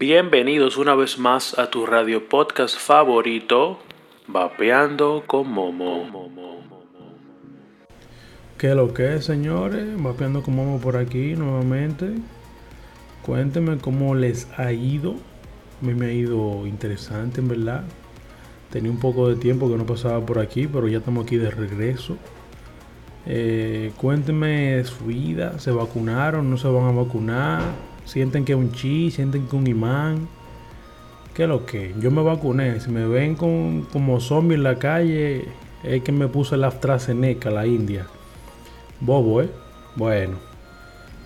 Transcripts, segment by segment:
Bienvenidos una vez más a tu radio podcast favorito, Vapeando con Momo. ¿Qué lo que es, señores? Vapeando con Momo por aquí nuevamente. Cuéntenme cómo les ha ido. A mí me ha ido interesante, en verdad. Tenía un poco de tiempo que no pasaba por aquí, pero ya estamos aquí de regreso. Eh, cuéntenme su vida. ¿Se vacunaron? ¿No se van a vacunar? ¿Sienten que es un chi? ¿Sienten que es un imán? ¿Qué es lo que? Yo me vacuné. Si me ven con, como zombie en la calle, es que me puse la AstraZeneca, la India. Bobo, ¿eh? Bueno.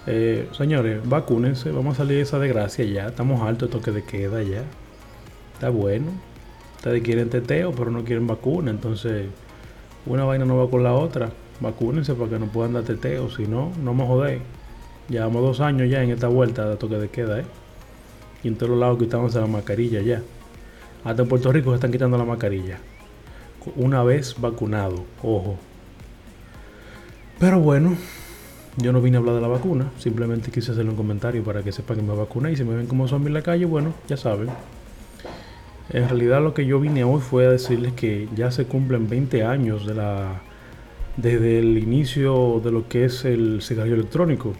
Eh, señores, vacúnense. Vamos a salir de esa desgracia ya. Estamos altos de toque de queda ya. Está bueno. Ustedes quieren teteo, pero no quieren vacuna. Entonces, una vaina no va con la otra. Vacúnense para que no puedan dar teteo. Si no, no me jodéis. Llevamos dos años ya en esta vuelta de toque de queda, ¿eh? Y en todos los lados quitándose la mascarilla ya. Hasta en Puerto Rico se están quitando la mascarilla. Una vez vacunado, ojo. Pero bueno, yo no vine a hablar de la vacuna. Simplemente quise hacerle un comentario para que sepan que me vacuné. Y si me ven como zombie en la calle, bueno, ya saben. En realidad lo que yo vine hoy fue a decirles que ya se cumplen 20 años de la desde el inicio de lo que es el cigarrillo electrónico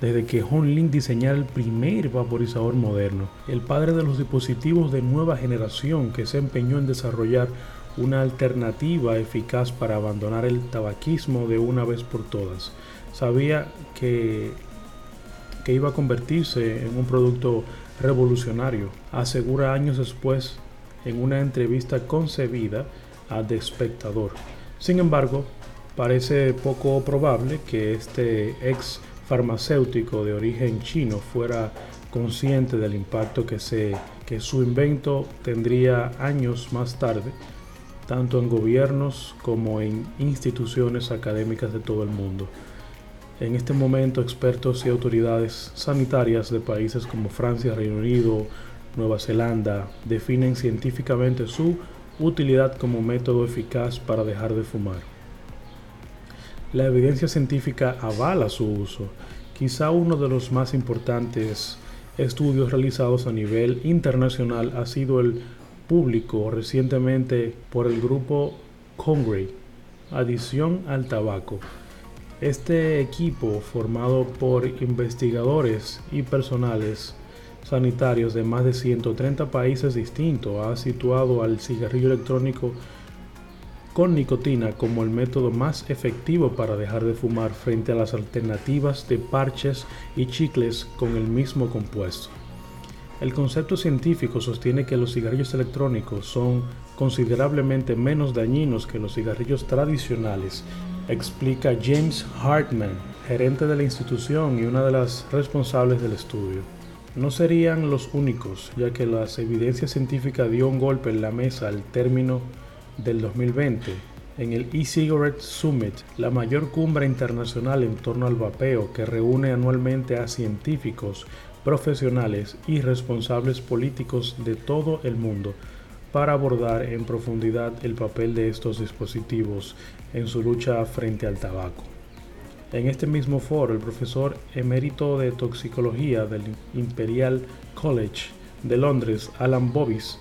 desde que Lin diseñara el primer vaporizador moderno, el padre de los dispositivos de nueva generación que se empeñó en desarrollar una alternativa eficaz para abandonar el tabaquismo de una vez por todas. Sabía que, que iba a convertirse en un producto revolucionario, asegura años después en una entrevista concebida a The Spectador. Sin embargo, parece poco probable que este ex farmacéutico de origen chino fuera consciente del impacto que, su invento tendría años más tarde, tanto en gobiernos como en instituciones académicas de todo el mundo. En este momento, expertos y autoridades sanitarias de países como Francia, Reino Unido, Nueva Zelanda definen científicamente su utilidad como método eficaz para dejar de fumar. La evidencia científica avala su uso. Quizá uno de los más importantes estudios realizados a nivel internacional ha sido el público recientemente por el grupo Congrey, Adición al Tabaco. Este equipo, formado por investigadores y personales sanitarios de más de 130 países distintos, ha situado al cigarrillo electrónico con nicotina como el método más efectivo para dejar de fumar frente a las alternativas de parches y chicles con el mismo compuesto. El concepto científico sostiene que los cigarrillos electrónicos son considerablemente menos dañinos que los cigarrillos tradicionales, explica James Hartman, gerente de la institución y una de las responsables del estudio. No serían los únicos, ya que la evidencia científica dio un golpe en la mesa al término del 2020 en el e-Cigarette Summit, la mayor cumbre internacional en torno al vapeo que reúne anualmente a científicos, profesionales y responsables políticos de todo el mundo para abordar en profundidad el papel de estos dispositivos en su lucha frente al tabaco. En este mismo foro, el profesor emérito de toxicología del Imperial College de Londres, Alan Bovis,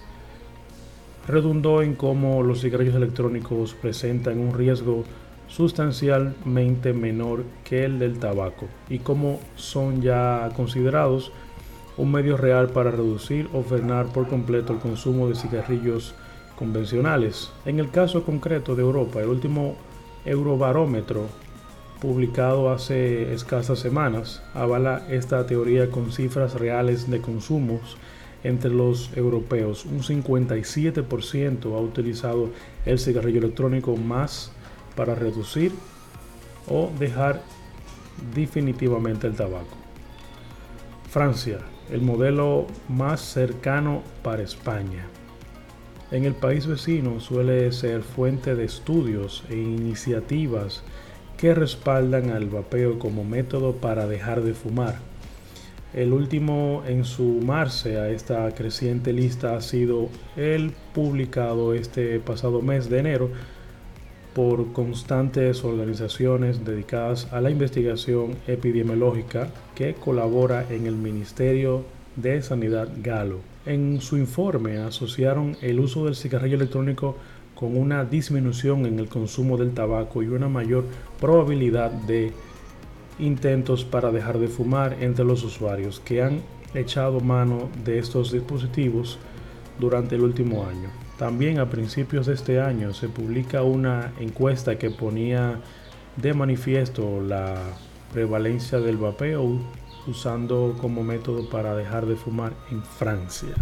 redundó en cómo los cigarrillos electrónicos presentan un riesgo sustancialmente menor que el del tabaco y cómo son ya considerados un medio real para reducir o frenar por completo el consumo de cigarrillos convencionales. En el caso concreto de Europa, el último Eurobarómetro publicado hace escasas semanas avala esta teoría con cifras reales de consumos entre los europeos. Un 57% ha utilizado el cigarrillo electrónico más para reducir o dejar definitivamente el tabaco. Francia, el modelo más cercano para España. En el país vecino suele ser fuente de estudios e iniciativas que respaldan al vapeo como método para dejar de fumar el último en sumarse a esta creciente lista ha sido el publicado este pasado mes de enero por constantes organizaciones dedicadas a la investigación epidemiológica que colabora en el Ministerio de Sanidad Galo. En su informe asociaron el uso del cigarrillo electrónico con una disminución en el consumo del tabaco y una mayor probabilidad de intentos para dejar de fumar entre los usuarios que han echado mano de estos dispositivos durante el último año. También a principios de este año se publica una encuesta que ponía de manifiesto la prevalencia del vapeo usando como método para dejar de fumar en Francia.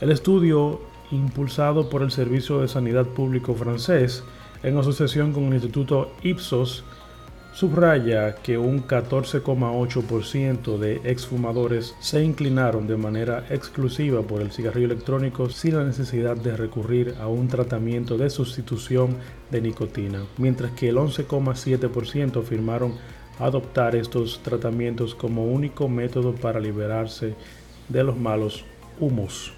El estudio, impulsado por el Servicio de Sanidad Público francés, en asociación con el Instituto Ipsos, subraya que un 14,8% de exfumadores se inclinaron de manera exclusiva por el cigarrillo electrónico sin la necesidad de recurrir a un tratamiento de sustitución de nicotina, mientras que el 11,7% afirmaron adoptar estos tratamientos como único método para liberarse de los malos humos.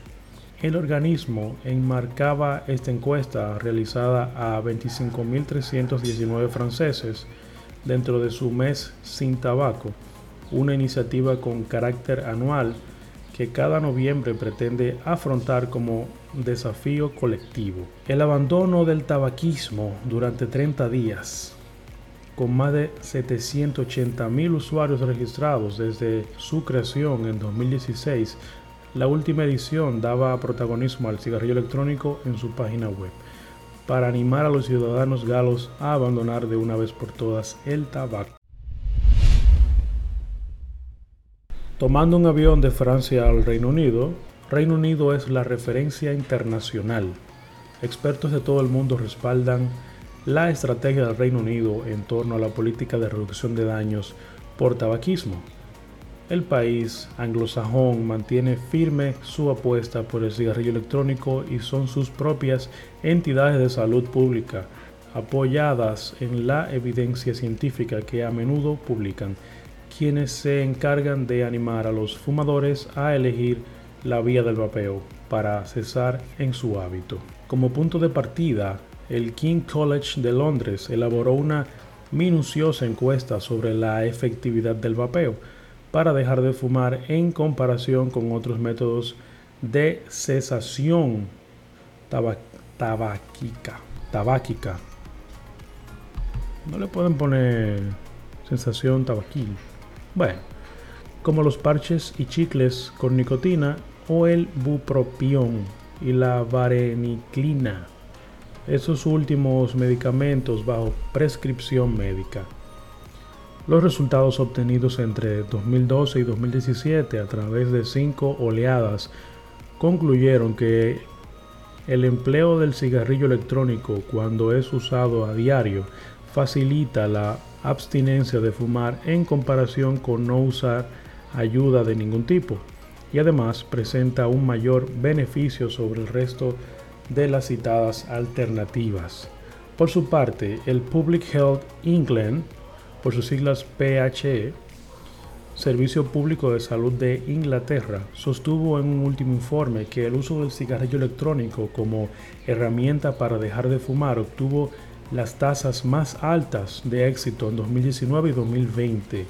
El organismo enmarcaba esta encuesta realizada a 25.319 franceses dentro de su mes sin tabaco, una iniciativa con carácter anual que cada noviembre pretende afrontar como desafío colectivo. El abandono del tabaquismo durante 30 días, con más de 780 mil usuarios registrados desde su creación en 2016, la última edición daba protagonismo al cigarrillo electrónico en su página web para animar a los ciudadanos galos a abandonar de una vez por todas el tabaco. Tomando un avión de Francia al Reino Unido, Reino Unido es la referencia internacional. Expertos de todo el mundo respaldan la estrategia del Reino Unido en torno a la política de reducción de daños por tabaquismo el país anglosajón mantiene firme su apuesta por el cigarrillo electrónico y son sus propias entidades de salud pública, apoyadas en la evidencia científica que a menudo publican, quienes se encargan de animar a los fumadores a elegir la vía del vapeo para cesar en su hábito. Como punto de partida, el King College de Londres elaboró una minuciosa encuesta sobre la efectividad del vapeo, para dejar de fumar en comparación con otros métodos de cesación tabáquica. tabáquica. No le pueden poner sensación tabaquil. Bueno, como los parches y chicles con nicotina o el bupropión y la vareniclina. Esos últimos medicamentos bajo prescripción médica. Los resultados obtenidos entre 2012 y 2017 a través de cinco oleadas concluyeron que el empleo del cigarrillo electrónico cuando es usado a diario facilita la abstinencia de fumar en comparación con no usar ayuda de ningún tipo y además presenta un mayor beneficio sobre el resto de las citadas alternativas. Por su parte, el Public Health England por sus siglas PHE, Servicio Público de Salud de Inglaterra, sostuvo en un último informe que el uso del cigarrillo electrónico como herramienta para dejar de fumar obtuvo las tasas más altas de éxito en 2019 y 2020,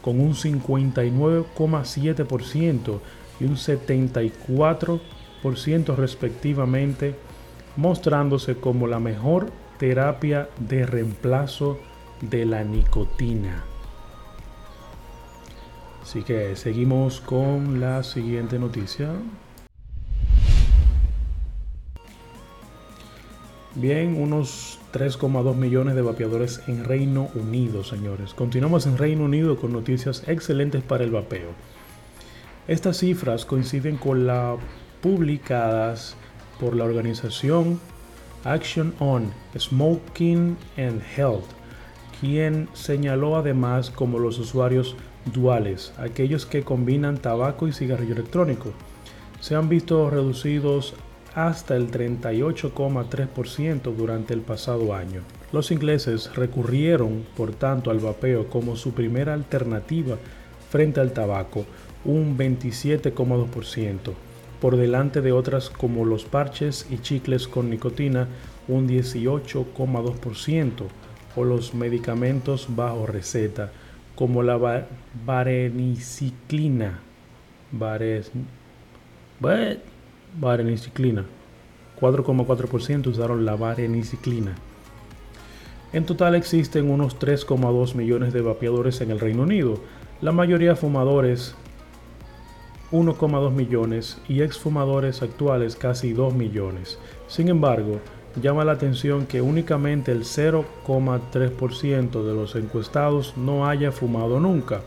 con un 59,7% y un 74% respectivamente, mostrándose como la mejor terapia de reemplazo de la nicotina. Así que seguimos con la siguiente noticia. Bien, unos 3,2 millones de vapeadores en Reino Unido, señores. Continuamos en Reino Unido con noticias excelentes para el vapeo. Estas cifras coinciden con las publicadas por la organización Action on Smoking and Health quien señaló además como los usuarios duales, aquellos que combinan tabaco y cigarrillo electrónico, se han visto reducidos hasta el 38,3% durante el pasado año. Los ingleses recurrieron, por tanto, al vapeo como su primera alternativa frente al tabaco, un 27,2%, por delante de otras como los parches y chicles con nicotina, un 18,2%, o los medicamentos bajo receta, como la vareniciclina, vareniciclina. 4,4% usaron la vareniciclina. En total existen unos 3,2 millones de vapeadores en el Reino Unido, la mayoría fumadores 1,2 millones y exfumadores actuales casi 2 millones. Sin embargo, llama la atención que únicamente el 0,3% de los encuestados no haya fumado nunca,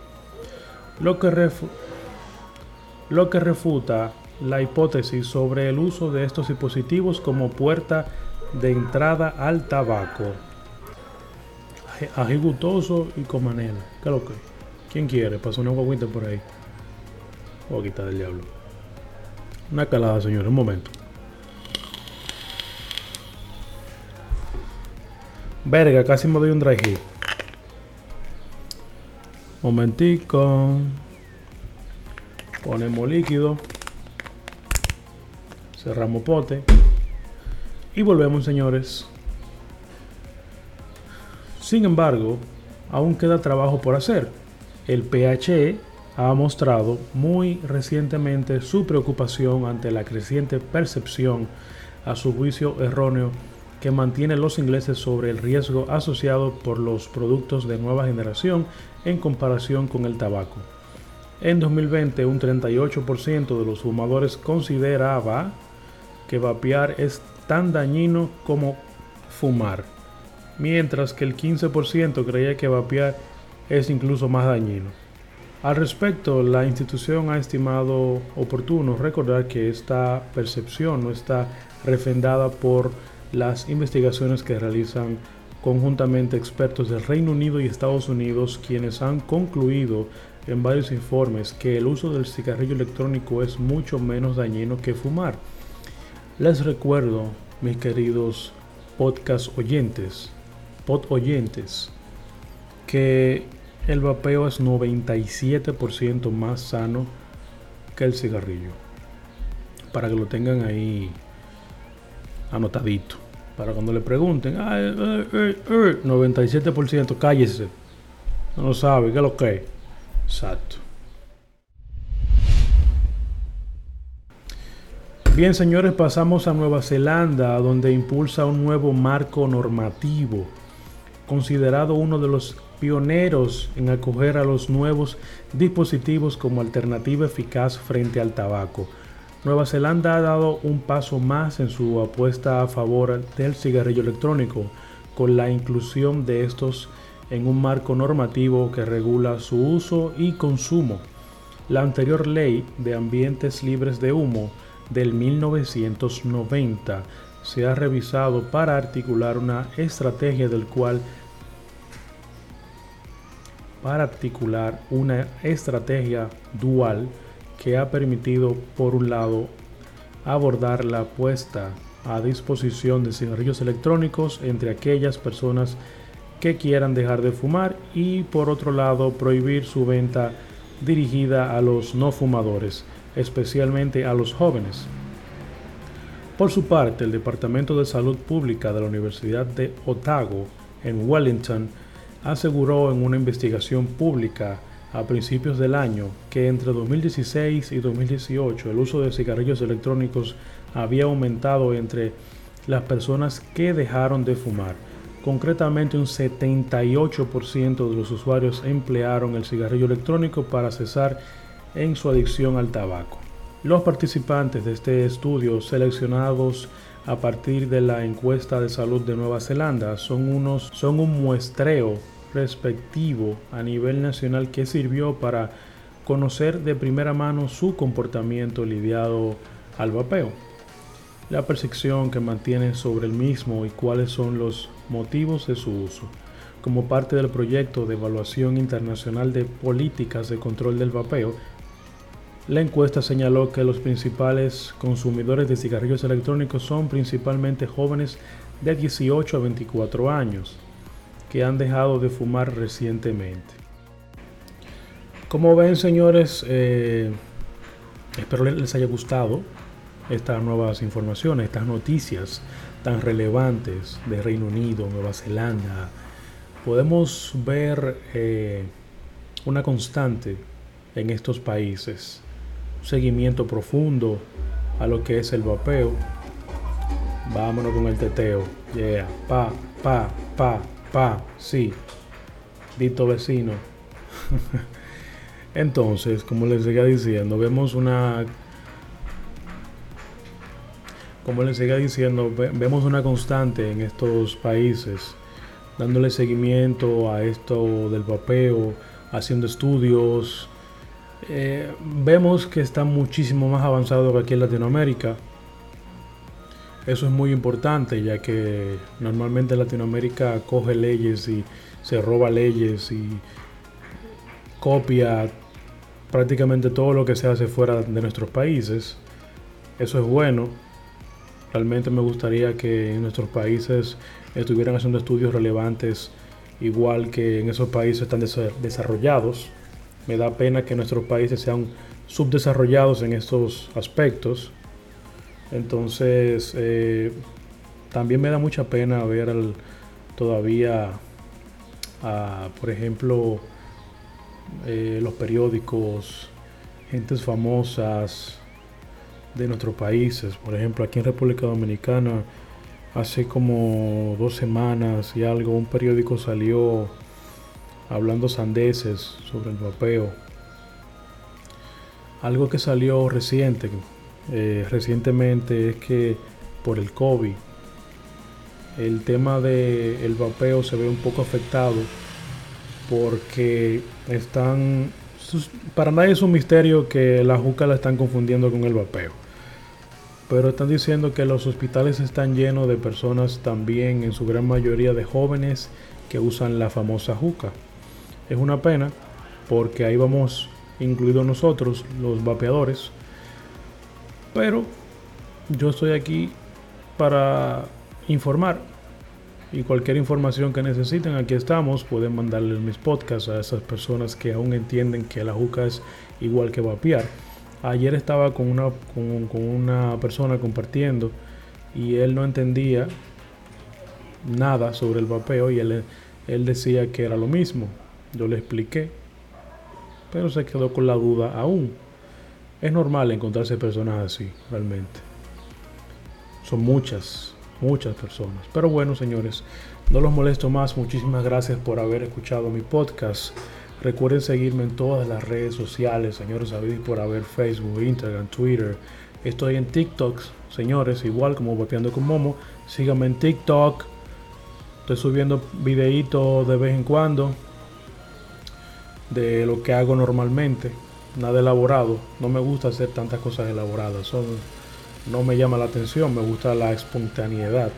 lo que, lo que refuta la hipótesis sobre el uso de estos dispositivos como puerta de entrada al tabaco ají gustoso y con. ¿Qué lo que? ¿Quién quiere? Pasó una guaguita por ahí. Guaguita del diablo. Una calada, señor, un momento. Verga, casi me doy un dry hit. Momentico. Ponemos líquido. Cerramos pote. Y volvemos, señores. Sin embargo, aún queda trabajo por hacer. El PHE ha mostrado muy recientemente su preocupación ante la creciente percepción, a su juicio erróneo, que mantiene los ingleses sobre el riesgo asociado por los productos de nueva generación en comparación con el tabaco. En 2020, un 38% de los fumadores consideraba que vapear es tan dañino como fumar mientras que el 15% creía que vapear es incluso más dañino. Al respecto, la institución ha estimado oportuno recordar que esta percepción no está refrendada por las investigaciones que realizan conjuntamente expertos del Reino Unido y Estados Unidos, quienes han concluido en varios informes que el uso del cigarrillo electrónico es mucho menos dañino que fumar. Les recuerdo, mis queridos podcast oyentes, pod oyentes que el vapeo es 97% más sano que el cigarrillo. Para que lo tengan ahí anotadito. Para cuando le pregunten, 97%, cállese. No lo sabe, ¿qué es lo que Exacto. Bien, señores, pasamos a Nueva Zelanda, donde impulsa un nuevo marco normativo considerado uno de los pioneros en acoger a los nuevos dispositivos como alternativa eficaz frente al tabaco. Nueva Zelanda ha dado un paso más en su apuesta a favor del cigarrillo electrónico, con la inclusión de estos en un marco normativo que regula su uso y consumo. La anterior ley de ambientes libres de humo del 1990 se ha revisado para articular una estrategia del cual para articular una estrategia dual que ha permitido por un lado abordar la puesta a disposición de cigarrillos electrónicos entre aquellas personas que quieran dejar de fumar y por otro lado prohibir su venta dirigida a los no fumadores, especialmente a los jóvenes. Por su parte, el Departamento de Salud Pública de la Universidad de Otago, en Wellington, aseguró en una investigación pública a principios del año que entre 2016 y 2018 el uso de cigarrillos electrónicos había aumentado entre las personas que dejaron de fumar. Concretamente un 78% de los usuarios emplearon el cigarrillo electrónico para cesar en su adicción al tabaco. Los participantes de este estudio, seleccionados a partir de la encuesta de salud de Nueva Zelanda, son, unos, son un muestreo respectivo a nivel nacional que sirvió para conocer de primera mano su comportamiento lidiado al vapeo, la percepción que mantiene sobre el mismo y cuáles son los motivos de su uso. Como parte del proyecto de evaluación internacional de políticas de control del vapeo, la encuesta señaló que los principales consumidores de cigarrillos electrónicos son principalmente jóvenes de 18 a 24 años, que han dejado de fumar recientemente. Como ven, señores, eh, espero les haya gustado estas nuevas informaciones, estas noticias tan relevantes de Reino Unido, Nueva Zelanda. Podemos ver eh, una constante en estos países seguimiento profundo a lo que es el vapeo. Vámonos con el teteo. Yeah, pa, pa, pa, pa, sí. Dito vecino. Entonces, como les seguía diciendo, vemos una como les seguía diciendo, vemos una constante en estos países, dándole seguimiento a esto del vapeo, haciendo estudios. Eh, vemos que está muchísimo más avanzado que aquí en Latinoamérica. Eso es muy importante, ya que normalmente Latinoamérica coge leyes y se roba leyes y copia prácticamente todo lo que se hace fuera de nuestros países. Eso es bueno, Realmente me gustaría que en nuestros países estuvieran haciendo estudios relevantes igual que en esos países están desarrollados. Me da pena que nuestros países sean subdesarrollados en estos aspectos. Entonces, eh, también me da mucha pena ver todavía, por ejemplo, eh, los periódicos, gentes famosas, de nuestros países. Por ejemplo, aquí en República Dominicana, hace como dos semanas y algo, un periódico salió hablando sandeces sobre el vapeo. Algo que salió reciente, eh, recientemente, es que por el COVID, el tema del el vapeo se ve un poco afectado porque están para nadie es un misterio que la juca la están confundiendo con el vapeo. Pero están diciendo que los hospitales están llenos de personas también, en su gran mayoría de jóvenes, que usan la famosa juca. Es una pena porque ahí vamos incluidos nosotros, los vapeadores. Pero yo estoy aquí para informar. Y cualquier información que necesiten, aquí estamos. Pueden mandarles mis podcasts a esas personas que aún entienden que la juca es igual que vapear. Ayer estaba con una, con, una persona compartiendo y él no entendía nada sobre el vapeo y él, él decía que era lo mismo. Yo le expliqué, pero se quedó con la duda aún. Es normal encontrarse personas así, realmente. Son muchas, muchas personas. Pero bueno, señores, no los molesto más. Muchísimas gracias por haber escuchado mi podcast. Recuerden seguirme en todas las redes sociales, señores, sabéis por haber Facebook, Instagram, Twitter. Estoy en TikTok, señores, igual como Vapeando con Momo. Síganme en TikTok. Estoy subiendo videitos de vez en cuando de lo que hago normalmente. Nada elaborado. No me gusta hacer tantas cosas elaboradas. No me llama la atención. Me gusta la espontaneidad,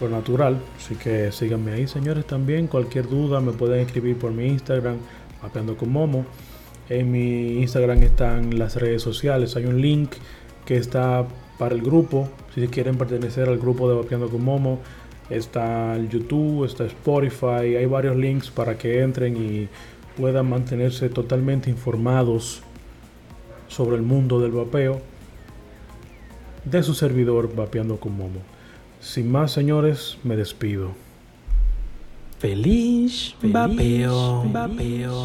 lo natural. Así que síganme ahí, señores, también. Cualquier duda me pueden escribir por mi Instagram Vapeando con Momo. En mi Instagram están las redes sociales. Hay un link que está para el grupo. Si quieren pertenecer al grupo de Vapeando con Momo, está el YouTube, está Spotify. Hay varios links para que entren y puedan mantenerse totalmente informados sobre el mundo del vapeo de su servidor Vapeando con Momo. Sin más, señores, me despido. Feliz, vapeo, vapeo.